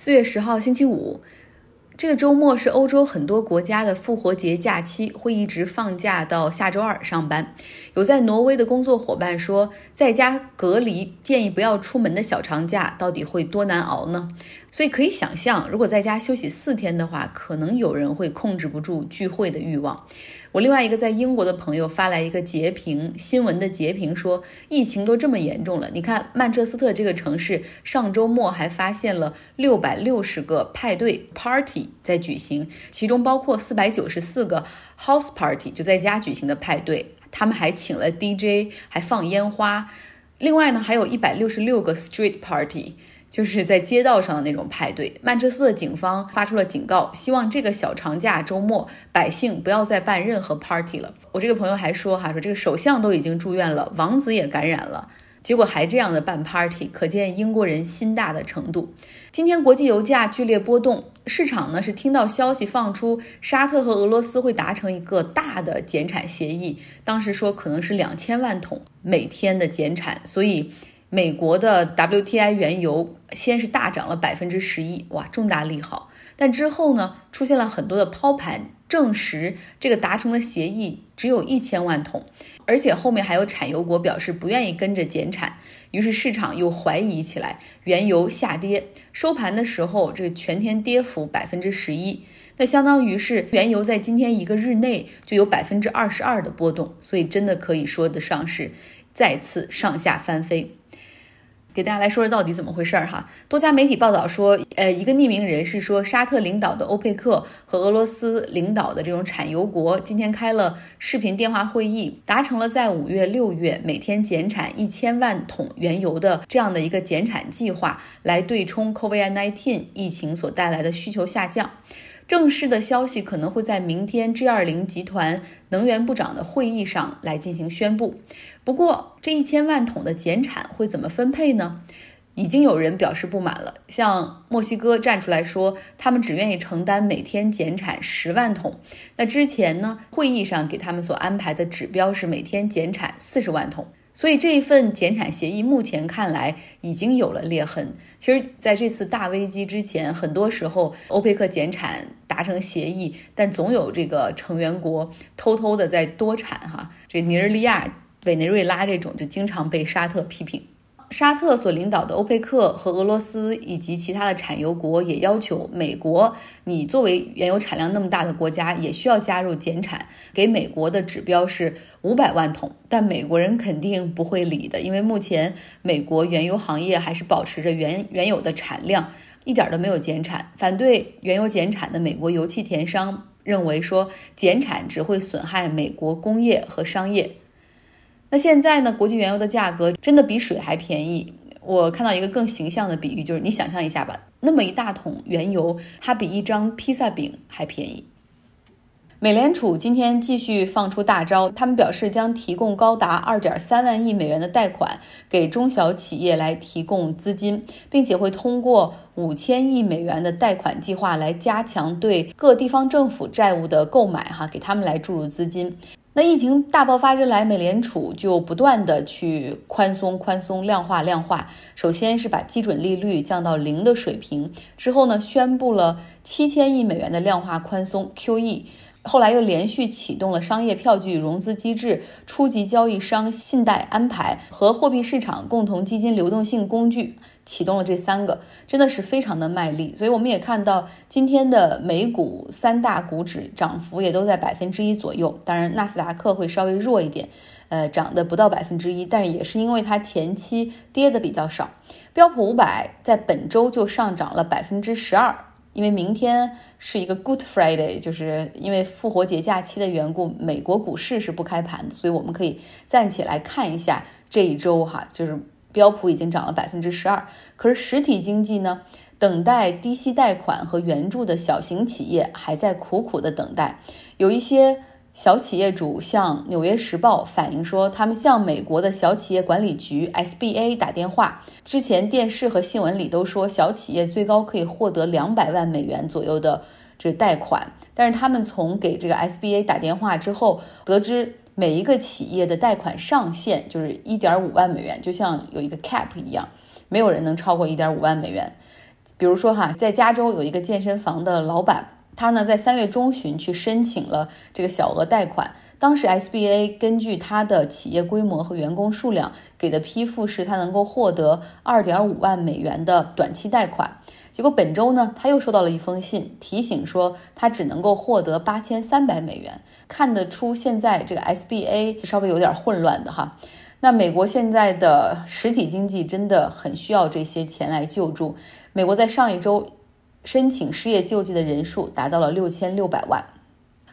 四月十号星期五，这个周末是欧洲很多国家的复活节假期，会一直放假到下周二上班。有在挪威的工作伙伴说，在家隔离建议不要出门的小长假，到底会多难熬呢？所以可以想象，如果在家休息四天的话，可能有人会控制不住聚会的欲望。我另外一个在英国的朋友发来一个截屏新闻的截屏，说疫情都这么严重了，你看曼彻斯特这个城市上周末还发现了六百六十个派对 party 在举行，其中包括四百九十四个 house party 就在家举行的派对，他们还请了 DJ，还放烟花，另外呢还有一百六十六个 street party。就是在街道上的那种派对。曼彻斯特警方发出了警告，希望这个小长假周末百姓不要再办任何 party 了。我这个朋友还说，哈说这个首相都已经住院了，王子也感染了，结果还这样的办 party，可见英国人心大的程度。今天国际油价剧烈波动，市场呢是听到消息放出沙特和俄罗斯会达成一个大的减产协议，当时说可能是两千万桶每天的减产，所以。美国的 WTI 原油先是大涨了百分之十一，哇，重大利好。但之后呢，出现了很多的抛盘，证实这个达成的协议只有一千万桶，而且后面还有产油国表示不愿意跟着减产，于是市场又怀疑起来，原油下跌。收盘的时候，这个全天跌幅百分之十一，那相当于是原油在今天一个日内就有百分之二十二的波动，所以真的可以说得上是再次上下翻飞。给大家来说说到底怎么回事儿哈？多家媒体报道说，呃，一个匿名人士说，沙特领导的欧佩克和俄罗斯领导的这种产油国今天开了视频电话会议，达成了在五月、六月每天减产一千万桶原油的这样的一个减产计划，来对冲 COVID-19 疫情所带来的需求下降。正式的消息可能会在明天 G20 集团能源部长的会议上来进行宣布。不过，这一千万桶的减产会怎么分配呢？已经有人表示不满了，像墨西哥站出来说，他们只愿意承担每天减产十万桶。那之前呢，会议上给他们所安排的指标是每天减产四十万桶。所以这一份减产协议目前看来已经有了裂痕。其实，在这次大危机之前，很多时候欧佩克减产达成协议，但总有这个成员国偷偷的在多产哈。这尼日利亚、委内瑞拉这种就经常被沙特批评。沙特所领导的欧佩克和俄罗斯以及其他的产油国也要求美国，你作为原油产量那么大的国家，也需要加入减产。给美国的指标是五百万桶，但美国人肯定不会理的，因为目前美国原油行业还是保持着原原有的产量，一点都没有减产。反对原油减产的美国油气田商认为说，减产只会损害美国工业和商业。那现在呢？国际原油的价格真的比水还便宜。我看到一个更形象的比喻，就是你想象一下吧，那么一大桶原油，它比一张披萨饼还便宜。美联储今天继续放出大招，他们表示将提供高达二点三万亿美元的贷款给中小企业来提供资金，并且会通过五千亿美元的贷款计划来加强对各地方政府债务的购买，哈，给他们来注入资金。那疫情大爆发之来，美联储就不断的去宽松、宽松、量化、量化。首先是把基准利率降到零的水平，之后呢，宣布了七千亿美元的量化宽松 QE。后来又连续启动了商业票据融资机制、初级交易商信贷安排和货币市场共同基金流动性工具，启动了这三个，真的是非常的卖力。所以我们也看到今天的美股三大股指涨幅也都在百分之一左右。当然，纳斯达克会稍微弱一点，呃，涨的不到百分之一，但是也是因为它前期跌的比较少。标普五百在本周就上涨了百分之十二。因为明天是一个 Good Friday，就是因为复活节假期的缘故，美国股市是不开盘的，所以我们可以暂且来看一下这一周哈，就是标普已经涨了百分之十二，可是实体经济呢，等待低息贷款和援助的小型企业还在苦苦的等待，有一些。小企业主向《纽约时报》反映说，他们向美国的小企业管理局 （SBA） 打电话。之前电视和新闻里都说，小企业最高可以获得两百万美元左右的这贷款。但是他们从给这个 SBA 打电话之后，得知每一个企业的贷款上限就是一点五万美元，就像有一个 cap 一样，没有人能超过一点五万美元。比如说哈，在加州有一个健身房的老板，他呢在三月中旬去申请了这个小额贷款。当时 SBA 根据他的企业规模和员工数量给的批复是，他能够获得二点五万美元的短期贷款。结果本周呢，他又收到了一封信，提醒说他只能够获得八千三百美元。看得出现在这个 SBA 稍微有点混乱的哈。那美国现在的实体经济真的很需要这些钱来救助。美国在上一周申请失业救济的人数达到了六千六百万。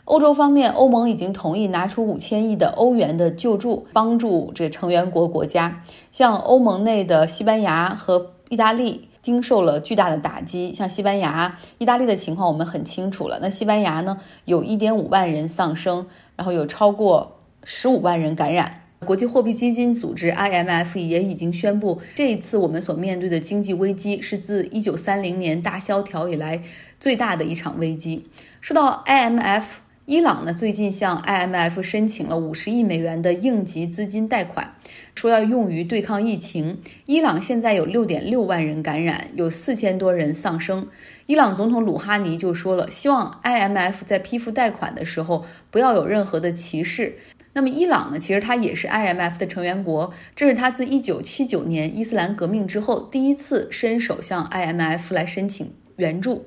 欧洲方面，欧盟已经同意拿出五千亿的欧元的救助，帮助这成员国国家。像欧盟内的西班牙和意大利经受了巨大的打击。像西班牙、意大利的情况我们很清楚了。那西班牙呢，有一点五万人丧生，然后有超过十五万人感染。国际货币基金组织 IMF 也已经宣布，这一次我们所面对的经济危机是自一九三零年大萧条以来最大的一场危机。说到 IMF。伊朗呢，最近向 IMF 申请了五十亿美元的应急资金贷款，说要用于对抗疫情。伊朗现在有六点六万人感染，有四千多人丧生。伊朗总统鲁哈尼就说了，希望 IMF 在批复贷款的时候不要有任何的歧视。那么，伊朗呢，其实它也是 IMF 的成员国，这是它自一九七九年伊斯兰革命之后第一次伸手向 IMF 来申请援助。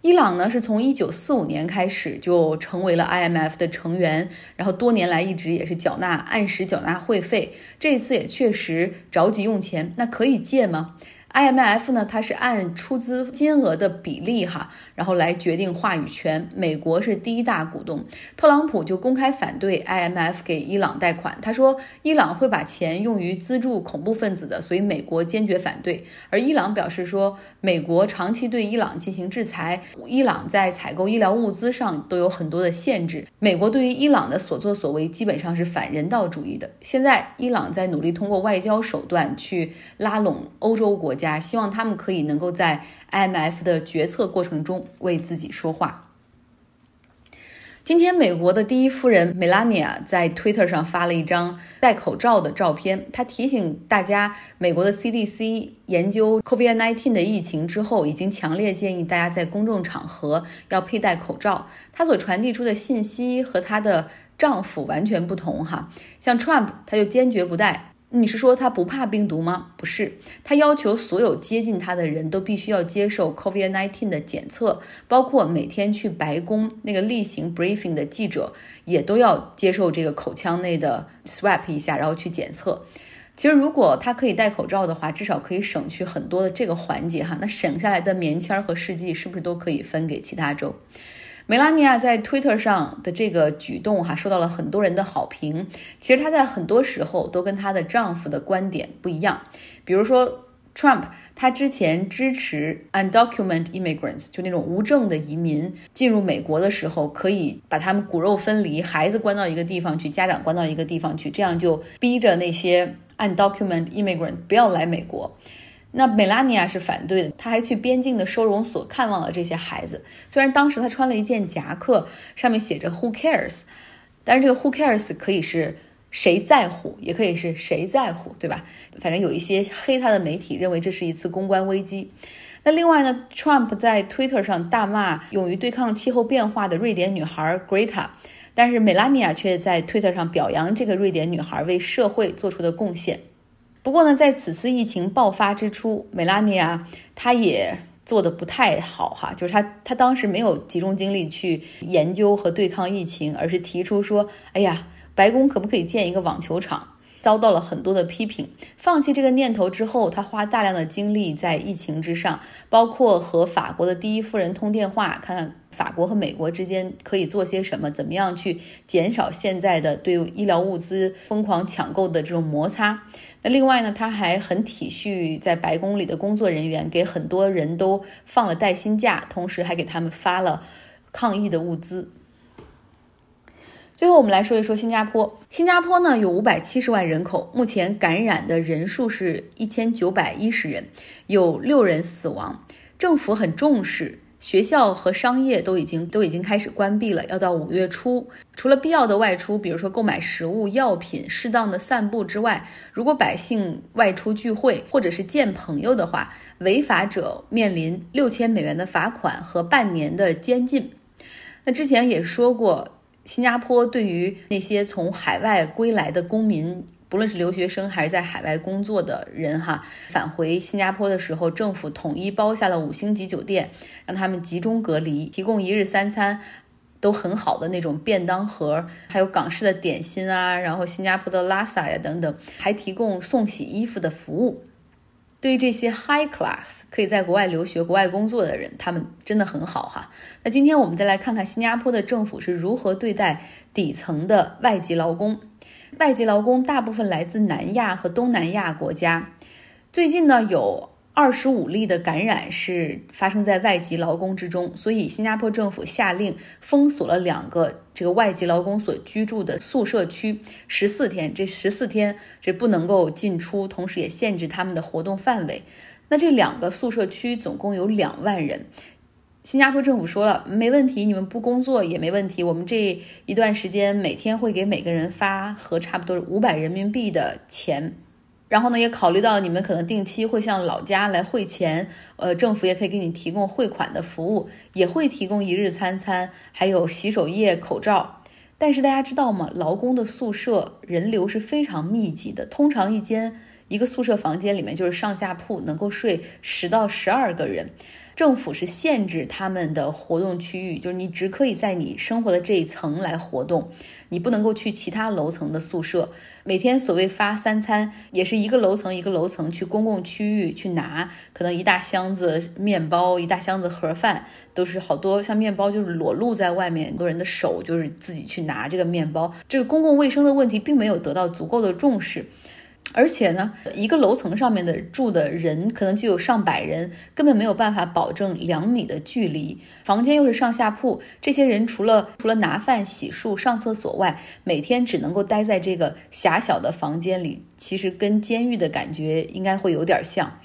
伊朗呢，是从一九四五年开始就成为了 IMF 的成员，然后多年来一直也是缴纳按时缴纳会费，这次也确实着急用钱，那可以借吗？IMF 呢，它是按出资金额的比例哈，然后来决定话语权。美国是第一大股东，特朗普就公开反对 IMF 给伊朗贷款，他说伊朗会把钱用于资助恐怖分子的，所以美国坚决反对。而伊朗表示说，美国长期对伊朗进行制裁，伊朗在采购医疗物资上都有很多的限制。美国对于伊朗的所作所为基本上是反人道主义的。现在伊朗在努力通过外交手段去拉拢欧洲国。家希望他们可以能够在 IMF 的决策过程中为自己说话。今天，美国的第一夫人 Melania 在 Twitter 上发了一张戴口罩的照片，她提醒大家，美国的 CDC 研究 COVID-19 的疫情之后，已经强烈建议大家在公众场合要佩戴口罩。她所传递出的信息和她的丈夫完全不同，哈，像 Trump 他就坚决不戴。你是说他不怕病毒吗？不是，他要求所有接近他的人都必须要接受 COVID-19 的检测，包括每天去白宫那个例行 briefing 的记者也都要接受这个口腔内的 swap 一下，然后去检测。其实如果他可以戴口罩的话，至少可以省去很多的这个环节哈。那省下来的棉签和试剂是不是都可以分给其他州？梅拉尼亚在 Twitter 上的这个举动，哈，受到了很多人的好评。其实她在很多时候都跟她的丈夫的观点不一样。比如说，Trump，他之前支持 undocumented immigrants，就那种无证的移民进入美国的时候，可以把他们骨肉分离，孩子关到一个地方去，家长关到一个地方去，这样就逼着那些 undocumented immigrant 不要来美国。那梅拉尼亚是反对的，她还去边境的收容所看望了这些孩子。虽然当时她穿了一件夹克，上面写着 “Who cares”，但是这个 “Who cares” 可以是谁在乎，也可以是谁在乎，对吧？反正有一些黑他的媒体认为这是一次公关危机。那另外呢，Trump 在 Twitter 上大骂勇于对抗气候变化的瑞典女孩 Greta，但是梅拉尼亚却在 Twitter 上表扬这个瑞典女孩为社会做出的贡献。不过呢，在此次疫情爆发之初，梅拉尼亚她也做的不太好哈，就是她她当时没有集中精力去研究和对抗疫情，而是提出说，哎呀，白宫可不可以建一个网球场？遭到了很多的批评。放弃这个念头之后，她花大量的精力在疫情之上，包括和法国的第一夫人通电话，看看法国和美国之间可以做些什么，怎么样去减少现在的对医疗物资疯狂抢购的这种摩擦。那另外呢，他还很体恤在白宫里的工作人员，给很多人都放了带薪假，同时还给他们发了抗疫的物资。最后，我们来说一说新加坡。新加坡呢有五百七十万人口，目前感染的人数是一千九百一十人，有六人死亡。政府很重视。学校和商业都已经都已经开始关闭了，要到五月初。除了必要的外出，比如说购买食物、药品、适当的散步之外，如果百姓外出聚会或者是见朋友的话，违法者面临六千美元的罚款和半年的监禁。那之前也说过，新加坡对于那些从海外归来的公民。不论是留学生还是在海外工作的人，哈，返回新加坡的时候，政府统一包下了五星级酒店，让他们集中隔离，提供一日三餐都很好的那种便当盒，还有港式的点心啊，然后新加坡的拉萨呀等等，还提供送洗衣服的服务。对于这些 high class 可以在国外留学、国外工作的人，他们真的很好哈。那今天我们再来看看新加坡的政府是如何对待底层的外籍劳工。外籍劳工大部分来自南亚和东南亚国家。最近呢，有二十五例的感染是发生在外籍劳工之中，所以新加坡政府下令封锁了两个这个外籍劳工所居住的宿舍区十四天。这十四天这不能够进出，同时也限制他们的活动范围。那这两个宿舍区总共有两万人。新加坡政府说了，没问题，你们不工作也没问题。我们这一段时间每天会给每个人发和差不多五百人民币的钱，然后呢，也考虑到你们可能定期会向老家来汇钱，呃，政府也可以给你提供汇款的服务，也会提供一日三餐，还有洗手液、口罩。但是大家知道吗？劳工的宿舍人流是非常密集的，通常一间一个宿舍房间里面就是上下铺，能够睡十到十二个人。政府是限制他们的活动区域，就是你只可以在你生活的这一层来活动，你不能够去其他楼层的宿舍。每天所谓发三餐，也是一个楼层一个楼层去公共区域去拿，可能一大箱子面包，一大箱子盒饭，都是好多像面包就是裸露在外面，很多人的手就是自己去拿这个面包。这个公共卫生的问题并没有得到足够的重视。而且呢，一个楼层上面的住的人可能就有上百人，根本没有办法保证两米的距离。房间又是上下铺，这些人除了除了拿饭、洗漱、上厕所外，每天只能够待在这个狭小的房间里。其实跟监狱的感觉应该会有点像。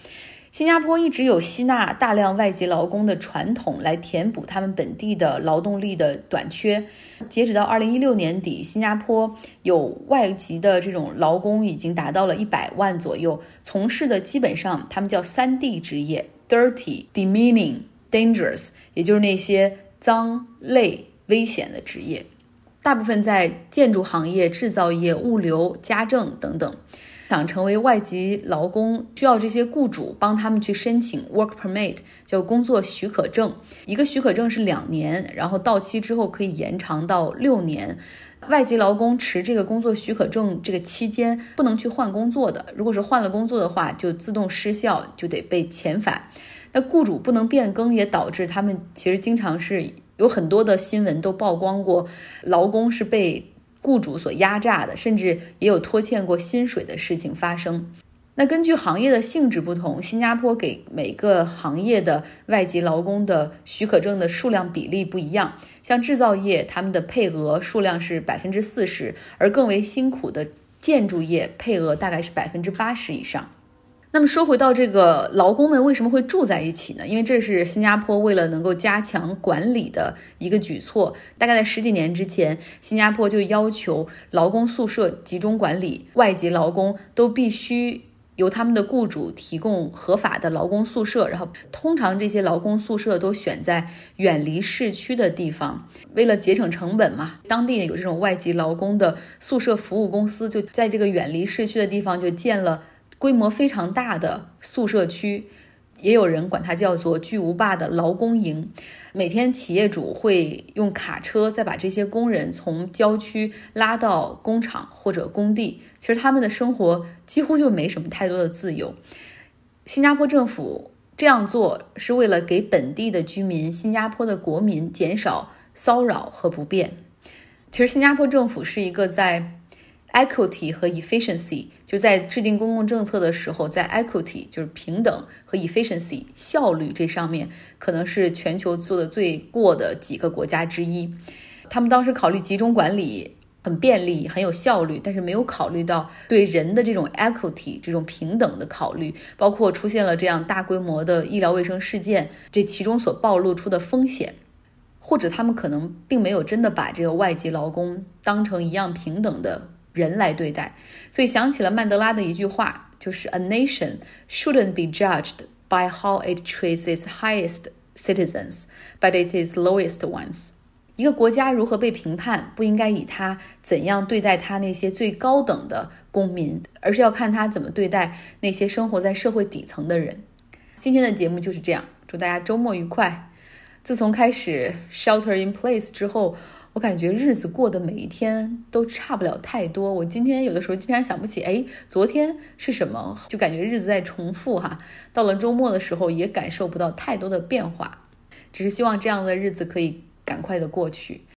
新加坡一直有吸纳大量外籍劳工的传统，来填补他们本地的劳动力的短缺。截止到二零一六年底，新加坡有外籍的这种劳工已经达到了一百万左右，从事的基本上他们叫三 D 职业：dirty、demeaning、dangerous，也就是那些脏、累、危险的职业，大部分在建筑行业、制造业、物流、家政等等。想成为外籍劳工，需要这些雇主帮他们去申请 work permit，叫工作许可证。一个许可证是两年，然后到期之后可以延长到六年。外籍劳工持这个工作许可证这个期间不能去换工作的，如果是换了工作的话，就自动失效，就得被遣返。那雇主不能变更，也导致他们其实经常是有很多的新闻都曝光过，劳工是被。雇主所压榨的，甚至也有拖欠过薪水的事情发生。那根据行业的性质不同，新加坡给每个行业的外籍劳工的许可证的数量比例不一样。像制造业，他们的配额数量是百分之四十，而更为辛苦的建筑业配额大概是百分之八十以上。那么说回到这个劳工们为什么会住在一起呢？因为这是新加坡为了能够加强管理的一个举措。大概在十几年之前，新加坡就要求劳工宿舍集中管理，外籍劳工都必须由他们的雇主提供合法的劳工宿舍。然后，通常这些劳工宿舍都选在远离市区的地方，为了节省成本嘛。当地有这种外籍劳工的宿舍服务公司，就在这个远离市区的地方就建了。规模非常大的宿舍区，也有人管它叫做巨无霸的劳工营。每天企业主会用卡车再把这些工人从郊区拉到工厂或者工地。其实他们的生活几乎就没什么太多的自由。新加坡政府这样做是为了给本地的居民、新加坡的国民减少骚扰和不便。其实新加坡政府是一个在。Equity 和 efficiency 就在制定公共政策的时候，在 equity 就是平等和 efficiency 效率这上面，可能是全球做的最过的几个国家之一。他们当时考虑集中管理很便利、很有效率，但是没有考虑到对人的这种 equity 这种平等的考虑，包括出现了这样大规模的医疗卫生事件，这其中所暴露出的风险，或者他们可能并没有真的把这个外籍劳工当成一样平等的。人来对待，所以想起了曼德拉的一句话，就是 "A nation shouldn't be judged by how it treats its highest citizens, but it is lowest ones。一个国家如何被评判，不应该以它怎样对待它那些最高等的公民，而是要看它怎么对待那些生活在社会底层的人。今天的节目就是这样，祝大家周末愉快。自从开始 shelter in place 之后，我感觉日子过的每一天都差不了太多。我今天有的时候经常想不起，哎，昨天是什么，就感觉日子在重复哈。到了周末的时候，也感受不到太多的变化，只是希望这样的日子可以。赶快的过去。